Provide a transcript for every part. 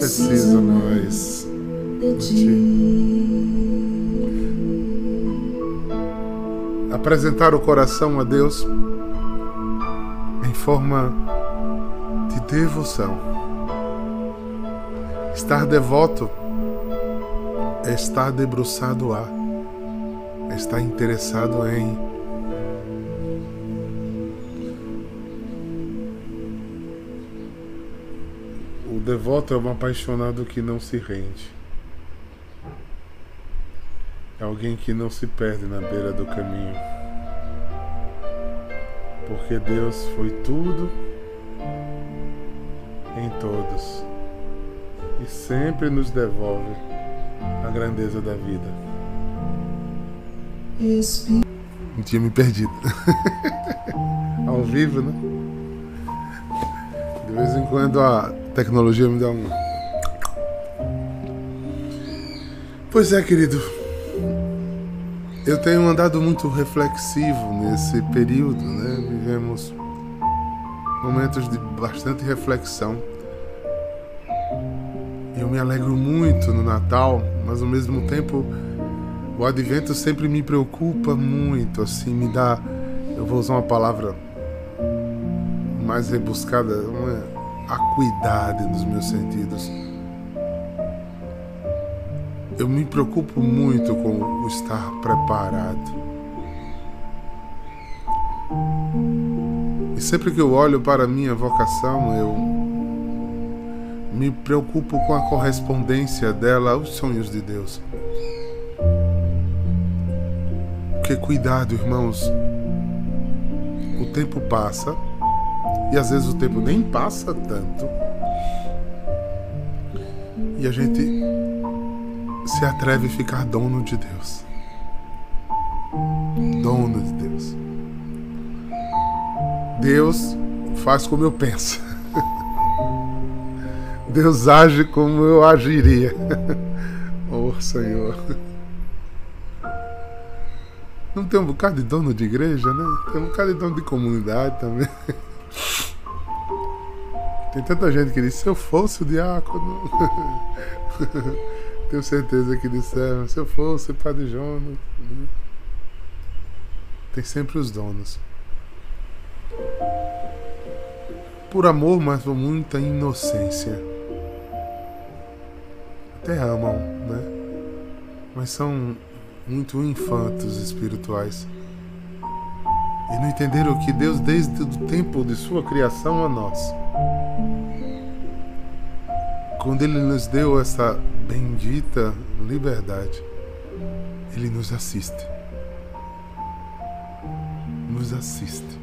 preciso mais de ti. Apresentar o coração a Deus em forma de devoção. Estar devoto é estar debruçado a, é estar interessado em. O devoto é um apaixonado que não se rende. É alguém que não se perde na beira do caminho. Porque Deus foi tudo em todos e sempre nos devolve a grandeza da vida. Não tinha me perdido. Ao vivo, né? De vez em quando a tecnologia me dá um. Pois é, querido. Eu tenho andado muito reflexivo nesse período, né? Vivemos momentos de bastante reflexão. Eu me alegro muito no Natal, mas ao mesmo tempo o advento sempre me preocupa muito, assim, me dá, eu vou usar uma palavra mais rebuscada, uma acuidade nos meus sentidos. Eu me preocupo muito com o estar preparado. E sempre que eu olho para a minha vocação, eu me preocupo com a correspondência dela aos sonhos de Deus. Porque cuidado, irmãos, o tempo passa e às vezes o tempo nem passa tanto e a gente se atreve a ficar dono de Deus. Dono de Deus. Deus faz como eu penso. Deus age como eu agiria. oh Senhor. Não tem um bocado de dono de igreja, né? Tem um bocado de dono de comunidade também. Tem tanta gente que diz, se eu fosse o diácono. Tenho certeza que disseram, se eu fosse Padre Jonas. Tem sempre os donos. Por amor, mas com muita inocência até amam, né? Mas são muito infantos espirituais. E não entenderam que Deus, desde o tempo de sua criação a nós, quando Ele nos deu essa bendita liberdade, Ele nos assiste. Nos assiste.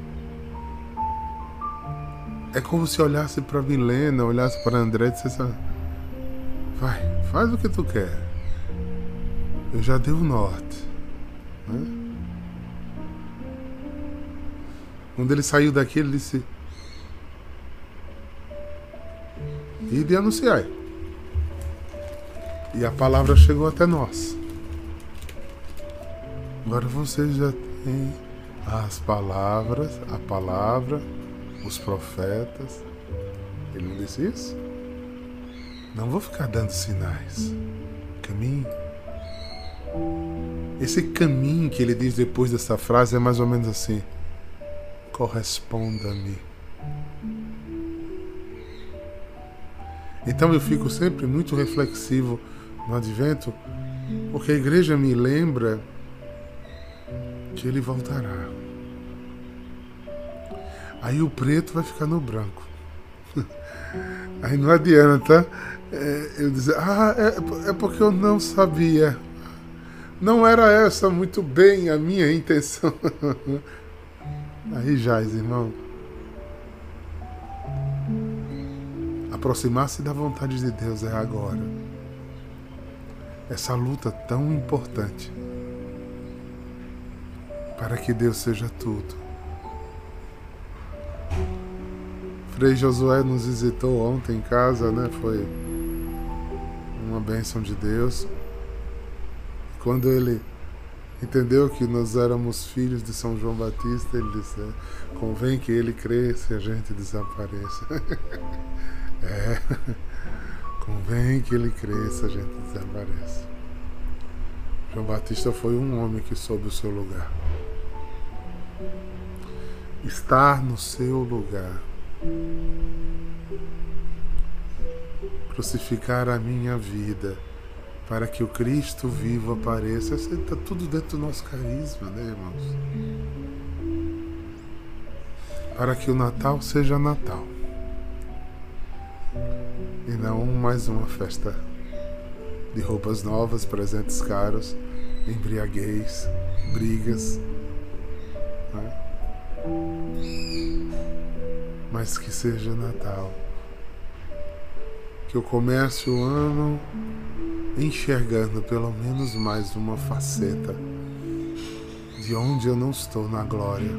É como se olhasse para Milena, olhasse para André e dissesse: Vai, faz o que tu quer. Eu já dei o norte. Né? Quando ele saiu daqui, ele disse: E de anunciar. E a palavra chegou até nós. Agora vocês já têm as palavras, a palavra, os profetas. Ele não disse isso? Não vou ficar dando sinais. Caminho. Esse caminho que ele diz depois dessa frase é mais ou menos assim: corresponda-me. Então eu fico sempre muito reflexivo no advento, porque a igreja me lembra que ele voltará. Aí o preto vai ficar no branco. Aí não adianta é, eu dizer, ah, é, é porque eu não sabia. Não era essa muito bem a minha intenção. Aí jaz, irmão. Aproximar-se da vontade de Deus é agora. Essa luta tão importante para que Deus seja tudo. Frei Josué nos visitou ontem em casa, né? Foi uma bênção de Deus. Quando ele entendeu que nós éramos filhos de São João Batista, ele disse: convém que ele cresça e a gente desapareça. é, Convém que ele cresça, a gente desaparece. João Batista foi um homem que soube o seu lugar. Estar no seu lugar. Crucificar a minha vida para que o Cristo vivo apareça. Isso está tudo dentro do nosso carisma, né, irmãos? Para que o Natal seja Natal não mais uma festa de roupas novas, presentes caros, embriaguez, brigas. Né? Mas que seja Natal. Que eu comece o ano enxergando pelo menos mais uma faceta de onde eu não estou na glória.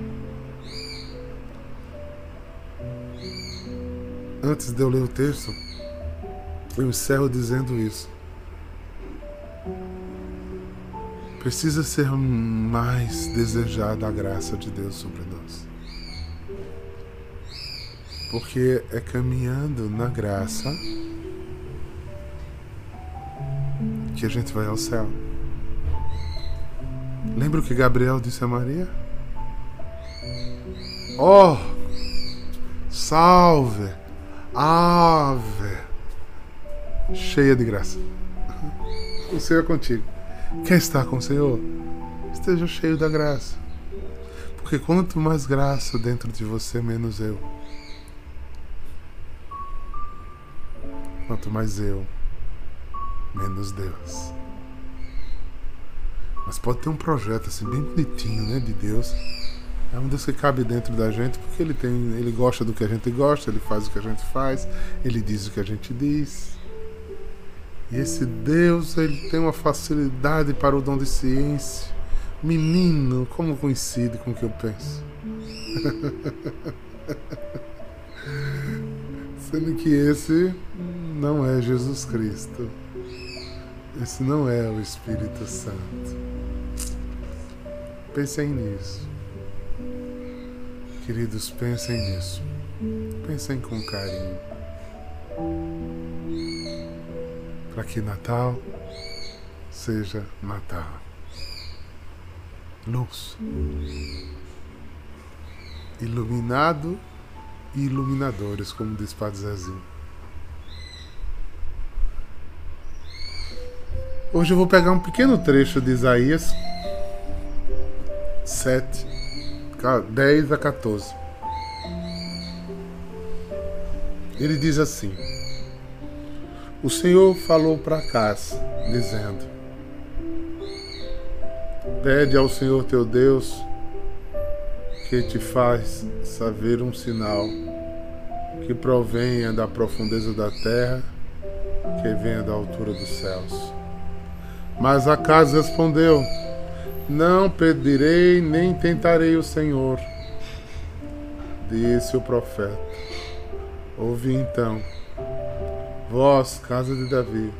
Antes de eu ler o texto, eu encerro dizendo isso. Precisa ser mais desejada a graça de Deus sobre nós. Porque é caminhando na graça que a gente vai ao céu. Lembra o que Gabriel disse a Maria? Oh, salve, ave, cheia de graça. O Senhor é contigo. Quer estar com o Senhor? Esteja cheio da graça. Porque quanto mais graça dentro de você, menos eu. Quanto mais eu, menos Deus. Mas pode ter um projeto assim bem bonitinho, né, de Deus. É um Deus que cabe dentro da gente, porque ele tem, ele gosta do que a gente gosta, ele faz o que a gente faz, ele diz o que a gente diz. E esse Deus, ele tem uma facilidade para o dom de ciência. Menino, como coincide com o que eu penso. Sendo que esse não é Jesus Cristo. Esse não é o Espírito Santo. Pensem nisso. Queridos, pensem nisso. Pensem com carinho. Para que Natal seja Natal. Luz. Iluminado e iluminadores, como diz Padre Zezinho. Hoje eu vou pegar um pequeno trecho de Isaías 7, 10 a 14. Ele diz assim: O Senhor falou para Acás, dizendo: Pede ao Senhor teu Deus que te faz saber um sinal que provenha da profundeza da terra, que venha da altura dos céus. Mas Acas respondeu: Não pedirei nem tentarei o Senhor. Disse o profeta: Ouve então, vós, casa de Davi,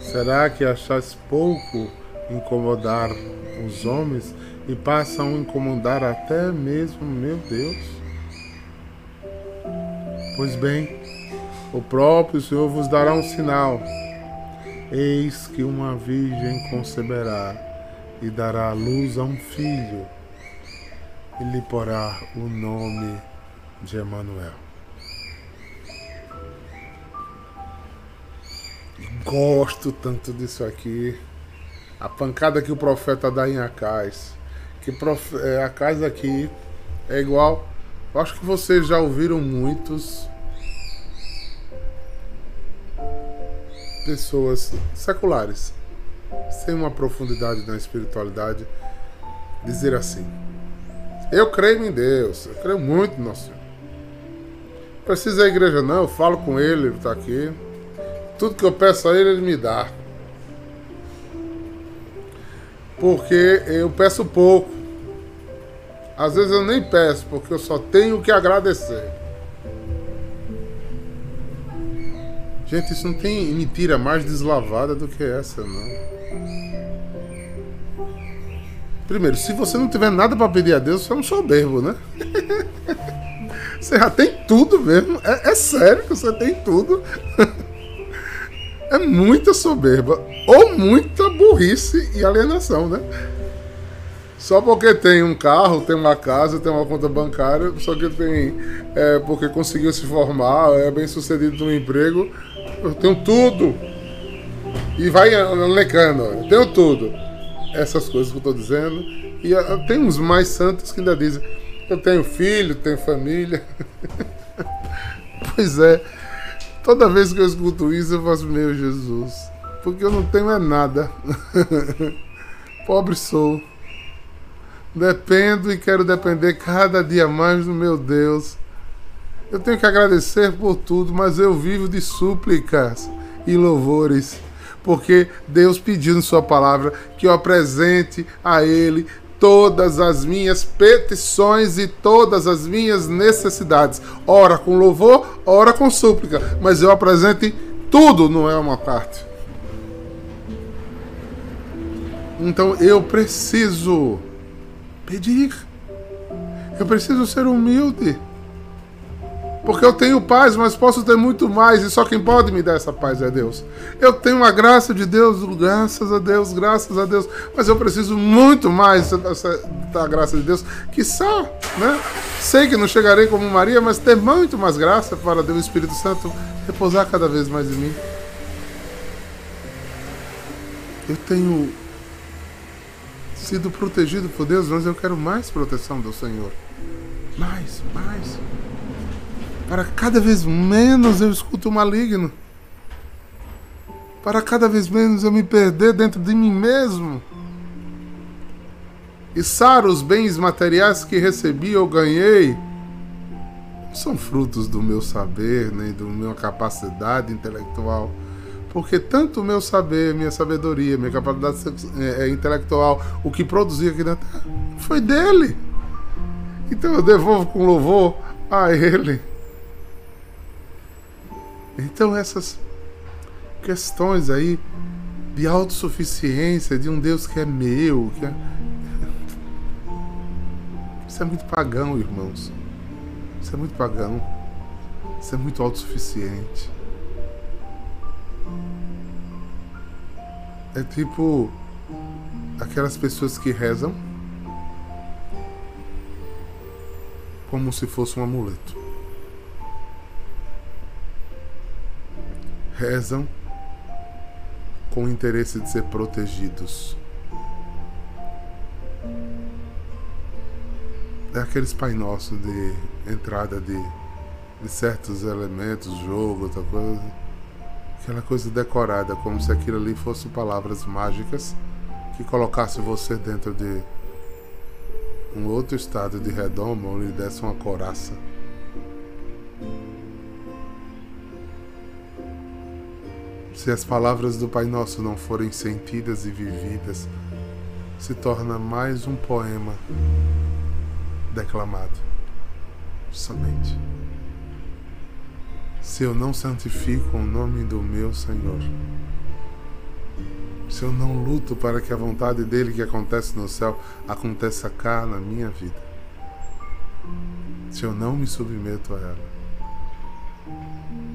será que achais pouco incomodar os homens e passam a incomodar até mesmo meu Deus? Pois bem, o próprio Senhor vos dará um sinal Eis que uma virgem conceberá e dará luz a um filho, e lhe porá o nome de Emanuel. Gosto tanto disso aqui. A pancada que o profeta dá em Acais. Que prof... é, aqui é igual. Eu acho que vocês já ouviram muitos pessoas seculares, sem uma profundidade na espiritualidade, dizer assim: Eu creio em Deus, eu creio muito no Nosso Senhor. Precisa a igreja, não, eu falo com Ele, Ele está aqui. Tudo que eu peço a Ele, Ele me dá. Porque eu peço pouco. Às vezes eu nem peço, porque eu só tenho que agradecer. Gente, isso não tem mentira mais deslavada do que essa, não. Primeiro, se você não tiver nada para pedir a Deus, você é um soberbo, né? você já tem tudo mesmo. É, é sério que você tem tudo. é muita soberba ou muita burrice e alienação, né? Só porque tem um carro, tem uma casa, tem uma conta bancária, só que tem. É, porque conseguiu se formar, é bem sucedido no emprego, eu tenho tudo. E vai alecando, tenho tudo. Essas coisas que eu estou dizendo. E ah, tem uns mais santos que ainda dizem: eu tenho filho, tenho família. pois é, toda vez que eu escuto isso, eu faço: meu Jesus, porque eu não tenho é nada. Pobre sou. Dependo e quero depender cada dia mais do meu Deus. Eu tenho que agradecer por tudo, mas eu vivo de súplicas e louvores, porque Deus pediu em Sua palavra que eu apresente a Ele todas as minhas petições e todas as minhas necessidades. Ora com louvor, ora com súplica, mas eu apresente tudo, não é uma parte. Então eu preciso pedir. Eu preciso ser humilde. Porque eu tenho paz, mas posso ter muito mais, e só quem pode me dar essa paz é Deus. Eu tenho a graça de Deus, graças a Deus, graças a Deus, mas eu preciso muito mais da graça de Deus, que só, né? Sei que não chegarei como Maria, mas ter muito mais graça para Deus, o Espírito Santo, repousar cada vez mais em mim. Eu tenho sido protegido por Deus, mas eu quero mais proteção do Senhor. Mais, mais. Para cada vez menos eu escuto o maligno. Para cada vez menos eu me perder dentro de mim mesmo. E sar os bens materiais que recebi ou ganhei não são frutos do meu saber, nem da minha capacidade intelectual porque tanto o meu saber, minha sabedoria, minha capacidade é, é, intelectual, o que produzia aqui na terra, foi dele. Então eu devolvo com louvor a ele. Então essas questões aí de autossuficiência, de um Deus que é meu, que é... Isso é muito pagão, irmãos. Isso é muito pagão. Isso é muito autossuficiente. É tipo aquelas pessoas que rezam como se fosse um amuleto. Rezam com o interesse de ser protegidos. É aqueles Pai Nosso de entrada de, de certos elementos, jogo, outra coisa aquela coisa decorada, como se aquilo ali fossem palavras mágicas que colocasse você dentro de um outro estado de redoma ou lhe desse uma coraça. Se as palavras do Pai Nosso não forem sentidas e vividas, se torna mais um poema declamado somente. Se eu não santifico o nome do meu Senhor, se eu não luto para que a vontade dele que acontece no céu aconteça cá na minha vida, se eu não me submeto a ela,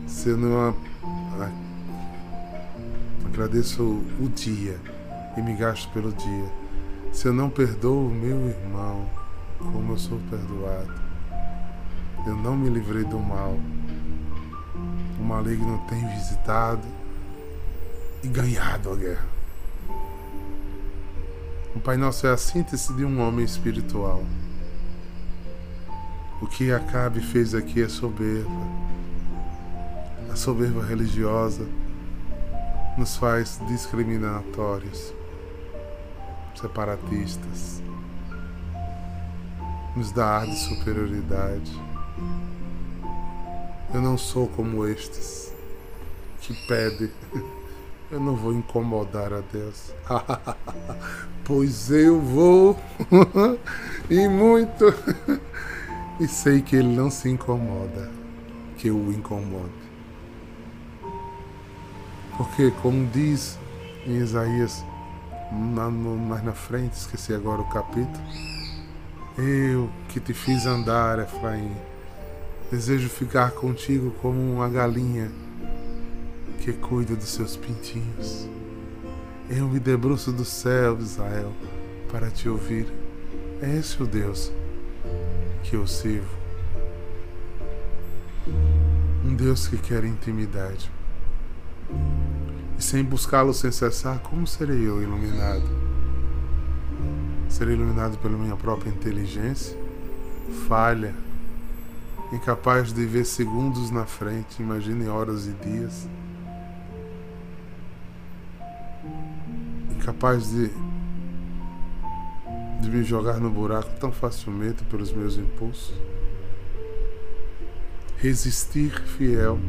se eu não agradeço o dia e me gasto pelo dia, se eu não perdoo o meu irmão como eu sou perdoado, eu não me livrei do mal o maligno tem visitado e ganhado a guerra. O Pai Nosso é a síntese de um homem espiritual. O que Acabe fez aqui é soberba. A soberba religiosa nos faz discriminatórios, separatistas, nos dá ar de superioridade. Eu não sou como estes que pedem. Eu não vou incomodar a Deus. pois eu vou e muito. e sei que Ele não se incomoda que eu o incomode. Porque, como diz em Isaías, mais na frente, esqueci agora o capítulo. Eu que te fiz andar, Efraim Desejo ficar contigo como uma galinha que cuida dos seus pintinhos. Eu me debruço do céu, Israel, para te ouvir. É esse o Deus que eu sirvo. Um Deus que quer intimidade. E sem buscá-lo sem cessar, como serei eu iluminado? Serei iluminado pela minha própria inteligência, falha, incapaz de ver segundos na frente, imagine horas e dias. Incapaz de, de me jogar no buraco tão facilmente pelos meus impulsos. Resistir fiel.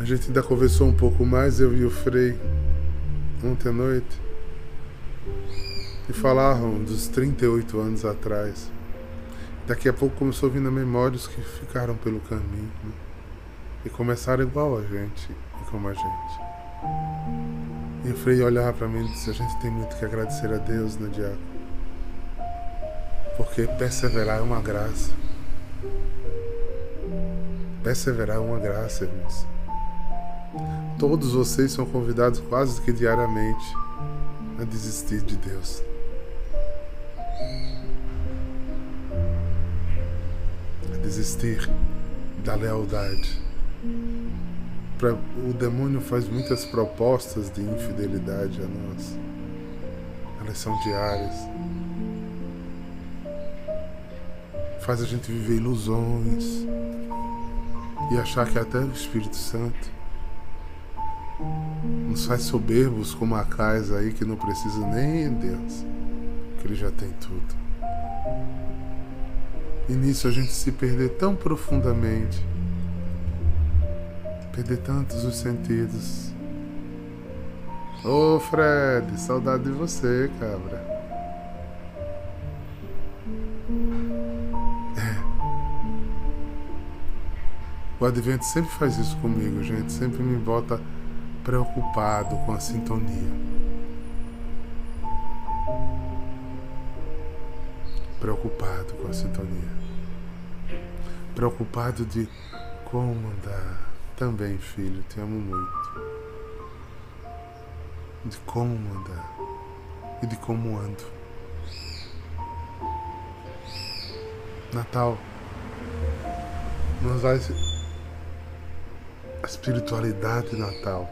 A gente ainda conversou um pouco mais, eu e o Frei, ontem à noite, e falaram dos 38 anos atrás. Daqui a pouco começou a vir na memória os que ficaram pelo caminho né? e começaram igual a gente e como a gente. E o Frei olhava para mim e disse: A gente tem muito que agradecer a Deus, né, Diaco? Porque perseverar é uma graça. Perseverar é uma graça, irmãos. Todos vocês são convidados quase que diariamente a desistir de Deus. desistir da lealdade. O demônio faz muitas propostas de infidelidade a nós. Elas são diárias. Faz a gente viver ilusões e achar que até o Espírito Santo nos faz soberbos como a casa aí que não precisa nem Deus, que ele já tem tudo. E nisso a gente se perder tão profundamente, perder tantos os sentidos. Ô oh, Fred, saudade de você, cabra. É. O advento sempre faz isso comigo, gente. Sempre me bota preocupado com a sintonia. Preocupado com a sintonia preocupado de como andar. Também, filho, te amo muito. De como andar e de como ando. Natal nos vai a espiritualidade natal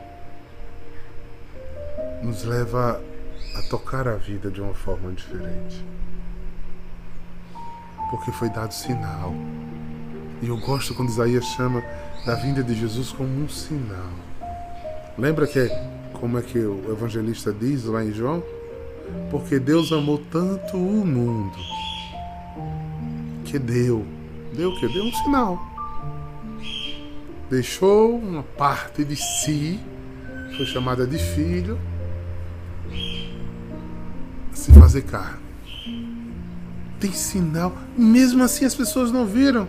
nos leva a tocar a vida de uma forma diferente. Porque foi dado sinal. E eu gosto quando Isaías chama da vinda de Jesus como um sinal. Lembra que como é que o evangelista diz lá em João? Porque Deus amou tanto o mundo que deu, deu que deu um sinal. Deixou uma parte de si, foi chamada de filho, se fazer carne. Tem sinal, mesmo assim as pessoas não viram.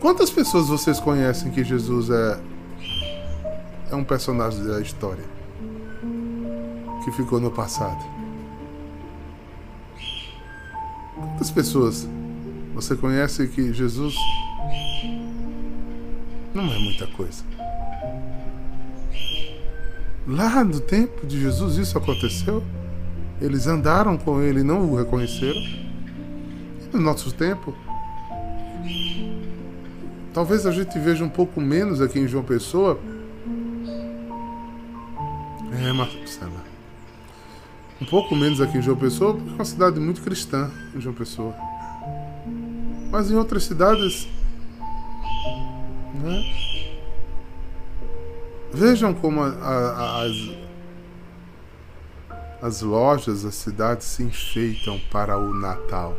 Quantas pessoas vocês conhecem que Jesus é é um personagem da história que ficou no passado? Quantas pessoas você conhece que Jesus não é muita coisa? Lá no tempo de Jesus isso aconteceu. Eles andaram com ele e não o reconheceram. E no nosso tempo, Talvez a gente veja um pouco menos aqui em João Pessoa. É, Marcela. Um pouco menos aqui em João Pessoa, porque é uma cidade muito cristã em João Pessoa. Mas em outras cidades. Né? Vejam como a, a, as, as lojas, as cidades se enfeitam para o Natal.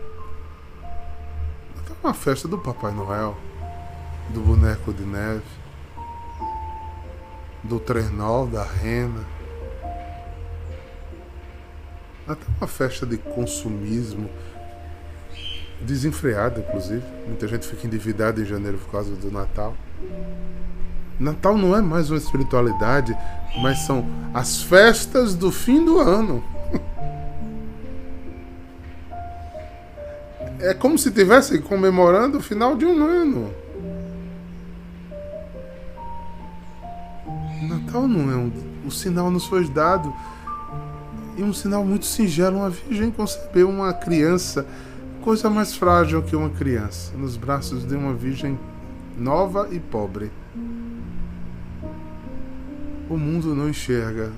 É uma festa do Papai Noel do boneco de neve, do trenol, da rena. Até uma festa de consumismo desenfreada, inclusive. Muita gente fica endividada em janeiro por causa do Natal. Natal não é mais uma espiritualidade, mas são as festas do fim do ano. É como se estivesse comemorando o final de um ano. Natal não é um. O sinal nos foi dado. E um sinal muito singelo. Uma virgem concebeu uma criança. Coisa mais frágil que uma criança. Nos braços de uma virgem nova e pobre. O mundo não enxerga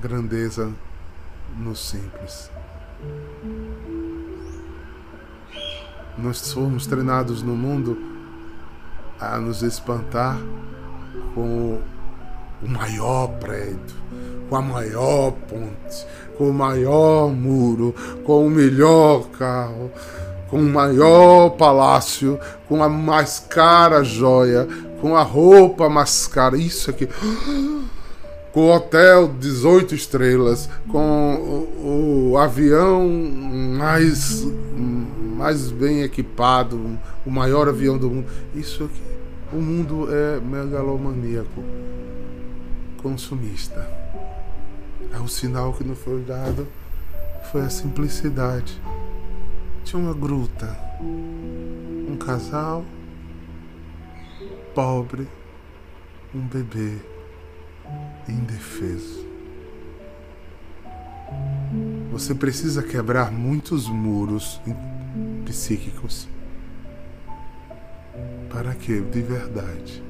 grandeza no simples. Nós fomos treinados no mundo a nos espantar com o maior prédio, com a maior ponte, com o maior muro, com o melhor carro, com o maior palácio, com a mais cara joia, com a roupa mais cara. Isso aqui. Com o hotel 18 estrelas, com o, o avião mais, mais bem equipado, o maior avião do mundo. Isso aqui. O mundo é megalomaníaco, consumista. É o sinal que nos foi dado foi a simplicidade. Tinha uma gruta, um casal pobre, um bebê indefeso. Você precisa quebrar muitos muros psíquicos para que, de verdade,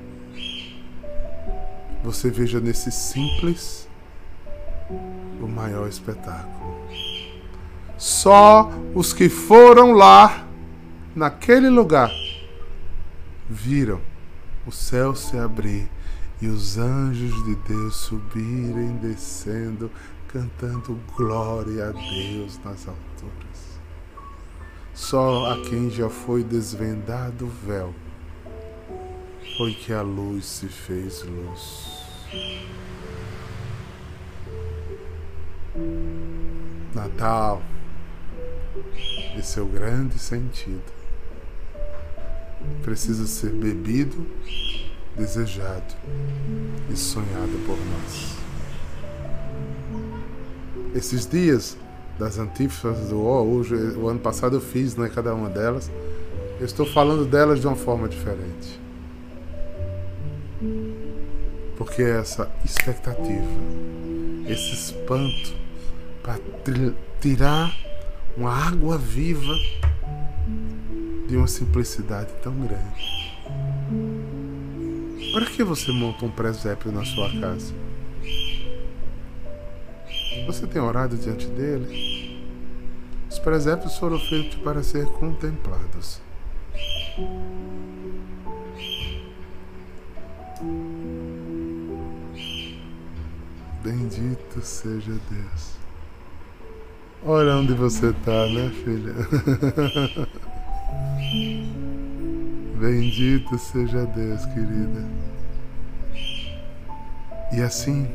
você veja nesse simples o maior espetáculo. Só os que foram lá, naquele lugar, viram o céu se abrir e os anjos de Deus subirem, descendo, cantando glória a Deus nas alturas. Só a quem já foi desvendado o véu foi que a luz se fez luz. Natal e seu grande sentido precisa ser bebido, desejado e sonhado por nós. Esses dias das antífonas do O, hoje, o ano passado eu fiz né, cada uma delas, eu estou falando delas de uma forma diferente. Porque essa expectativa, esse espanto para tirar uma água viva de uma simplicidade tão grande. Para que você monta um presépio na sua casa? Você tem orado diante dele? Os presépios foram feitos para ser contemplados. Bendito seja Deus. Olha onde você está, né, filha? Bendito seja Deus, querida. E assim,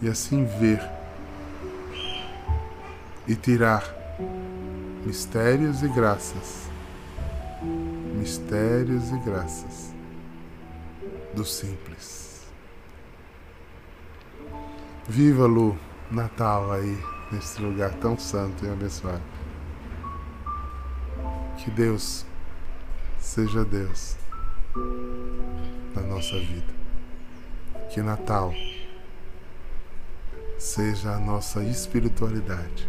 e assim ver e tirar mistérios e graças, mistérios e graças do simples. Viva Lu, Natal aí, nesse lugar tão santo e abençoado. Que Deus seja Deus na nossa vida. Que Natal seja a nossa espiritualidade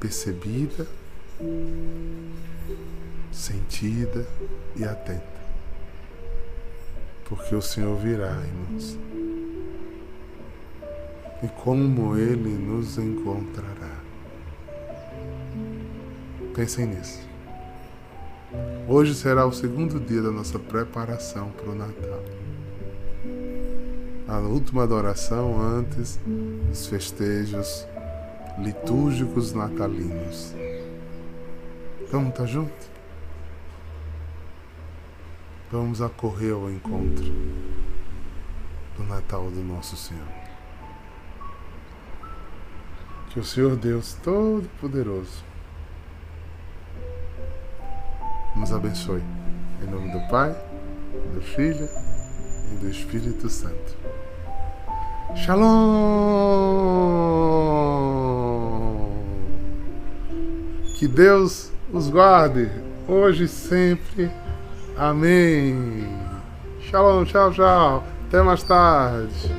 percebida, sentida e atenta. Porque o Senhor virá, irmãos. E como Ele nos encontrará. Pensem nisso. Hoje será o segundo dia da nossa preparação para o Natal. A última adoração antes dos festejos litúrgicos natalinos. Vamos estar juntos? Vamos acorrer ao encontro do Natal do nosso Senhor. Que o Senhor Deus Todo-Poderoso nos abençoe. Em nome do Pai, do Filho e do Espírito Santo. Shalom! Que Deus os guarde hoje e sempre. Amém. Shalom, tchau, tchau. Até mais tarde.